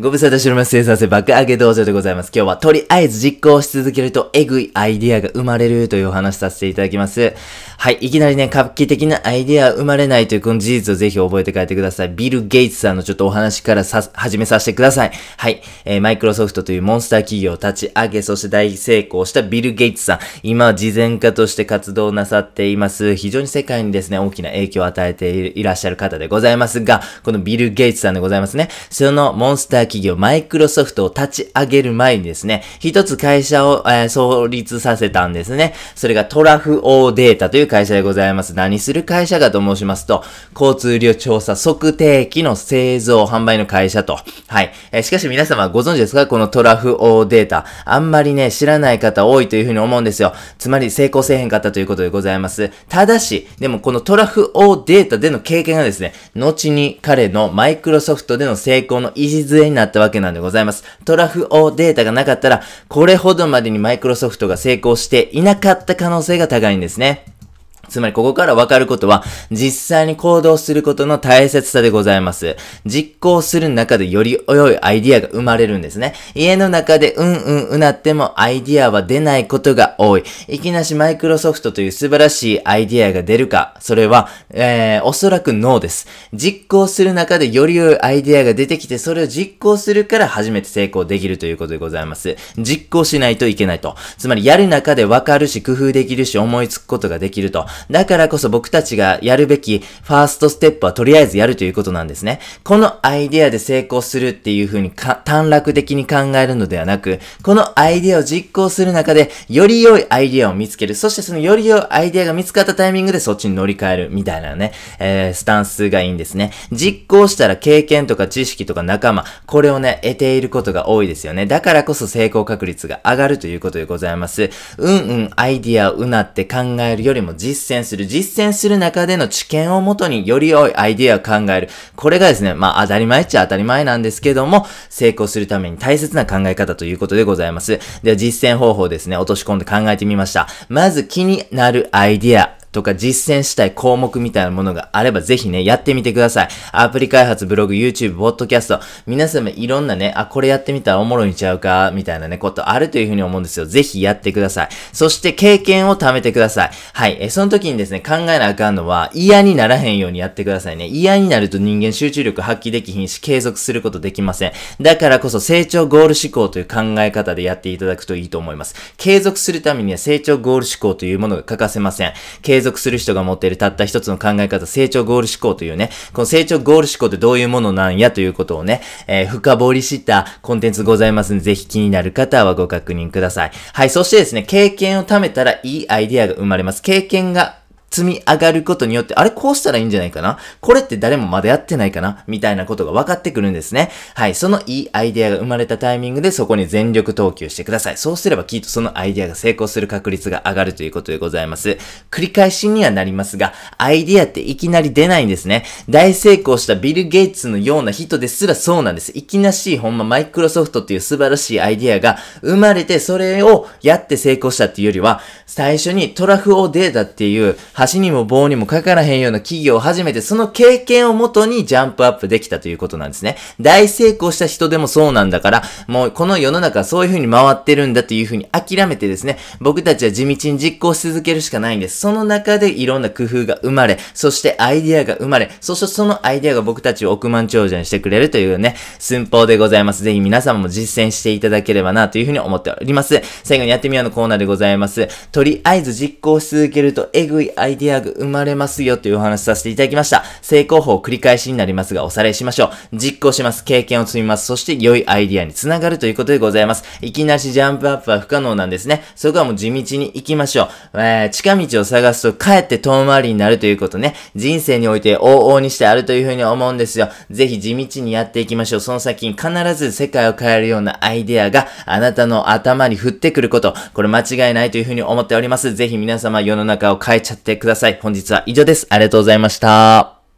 ご無沙汰しております。生産性爆上げ道場でございます。今日はとりあえず実行し続けるとエグいアイディアが生まれるというお話させていただきます。はい。いきなりね、画期的なアイディア生まれないというこの事実をぜひ覚えて帰ってください。ビル・ゲイツさんのちょっとお話からさ、始めさせてください。はい。えー、マイクロソフトというモンスター企業を立ち上げ、そして大成功したビル・ゲイツさん。今は慈善家として活動なさっています。非常に世界にですね、大きな影響を与えていらっしゃる方でございますが、このビル・ゲイツさんでございますね。そのモンスター企業、マイクロソフトを立ち上げる前にですね、一つ会社を、えー、創立させたんですね。それがトラフオーデータという会社でございます。何する会社かと申しますと、交通量調査測定器の製造販売の会社と。はい。えー、しかし皆様ご存知ですか？このトラフオーデータ。あんまりね、知らない方多いというふうに思うんですよ。つまり成功せえへんかったということでございます。ただし、でもこのトラフオーデータでの経験がですね、後に彼のマイクロソフトでの成功の礎になったわけなんでございます。トラフオデータがなかったら、これほどまでにマイクロソフトが成功していなかった可能性が高いんですね。つまりここからわかることは、実際に行動することの大切さでございます。実行する中でより良いアイディアが生まれるんですね。家の中でうんうんうなってもアイディアは出ないことが多い。いきなしマイクロソフトという素晴らしいアイディアが出るか、それは、えー、おそらくノーです。実行する中でより良いアイディアが出てきて、それを実行するから初めて成功できるということでございます。実行しないといけないと。つまりやる中でわかるし、工夫できるし、思いつくことができると。だからこそ僕たちがやるべきファーストステップはとりあえずやるということなんですね。このアイデアで成功するっていう風に短絡的に考えるのではなく、このアイデアを実行する中で、より良いアイデアを見つける。そしてそのより良いアイデアが見つかったタイミングでそっちに乗り換えるみたいなね、えー、スタンスがいいんですね。実行したら経験とか知識とか仲間、これをね、得ていることが多いですよね。だからこそ成功確率が上がるということでございます。うんうん、アイディアをうなって考えるよりも実践する。実践する中での知見をもとにより良いアイディアを考える。これがですね、まあ当たり前っちゃ当たり前なんですけども、成功するために大切な考え方ということでございます。では実践方法ですね、落とし込んで考えてみました。まず気になるアイディア。とか実践したい項目みたいなものがあればぜひね、やってみてください。アプリ開発、ブログ、YouTube、ポッドキャスト、皆様いろんなね、あ、これやってみたらおもろいんちゃうか、みたいなね、ことあるというふうに思うんですよ。ぜひやってください。そして経験を貯めてください。はい。え、その時にですね、考えなあかんのは嫌にならへんようにやってくださいね。嫌になると人間集中力発揮できひんし、継続することできません。だからこそ成長ゴール思考という考え方でやっていただくといいと思います。継続するためには成長ゴール思考というものが欠かせません。継続する人が持っているたった一つの考え方、成長ゴール思考というね、この成長ゴール思考ってどういうものなんやということをね、えー、深掘りしたコンテンツございますので、ぜひ気になる方はご確認ください。はい、そしてですね、経験を貯めたらいいアイディアが生まれます。経験が積み上がることによって、あれこうしたらいいんじゃないかな？これって誰もまだやってないかな？みたいなことが分かってくるんですね。はい。そのいいアイデアが生まれたタイミングでそこに全力投球してください。そうすればきっとそのアイデアが成功する確率が上がるということでございます。繰り返しにはなりますが、アイデアっていきなり出ないんですね。大成功したビル・ゲイツのような人ですらそうなんです。いきなしほんまマイクロソフトっていう素晴らしいアイデアが生まれてそれをやって成功したっていうよりは、最初にトラフオデータっていう端にも棒にもかからへんような企業を始めて、その経験をもとにジャンプアップできたということなんですね。大成功した人でもそうなんだから、もうこの世の中はそういう風に回ってるんだという風に諦めてですね、僕たちは地道に実行し続けるしかないんです。その中でいろんな工夫が生まれ、そしてアイディアが生まれ、そしてそのアイディアが僕たちを億万長者にしてくれるというね、寸法でございます。ぜひ皆様も実践していただければなという風に思っております。最後にやってみようのコーナーでございます。とりあえず実行し続けるとエグいアイアイディアが生まれますよというお話させていただきました。成功法繰り返しになりますが、おさらいしましょう。実行します。経験を積みます。そして良いアイディアにつながるということでございます。いきなしジャンプアップは不可能なんですね。そこはもう地道に行きましょう。えー、近道を探すとかえって遠回りになるということね。人生において往々にしてあるというふうに思うんですよ。ぜひ地道にやっていきましょう。その先に必ず世界を変えるようなアイデアがあなたの頭に降ってくること。これ間違いないというふうに思っております。ぜひ皆様世の中を変えちゃってください。本日は以上です。ありがとうございました。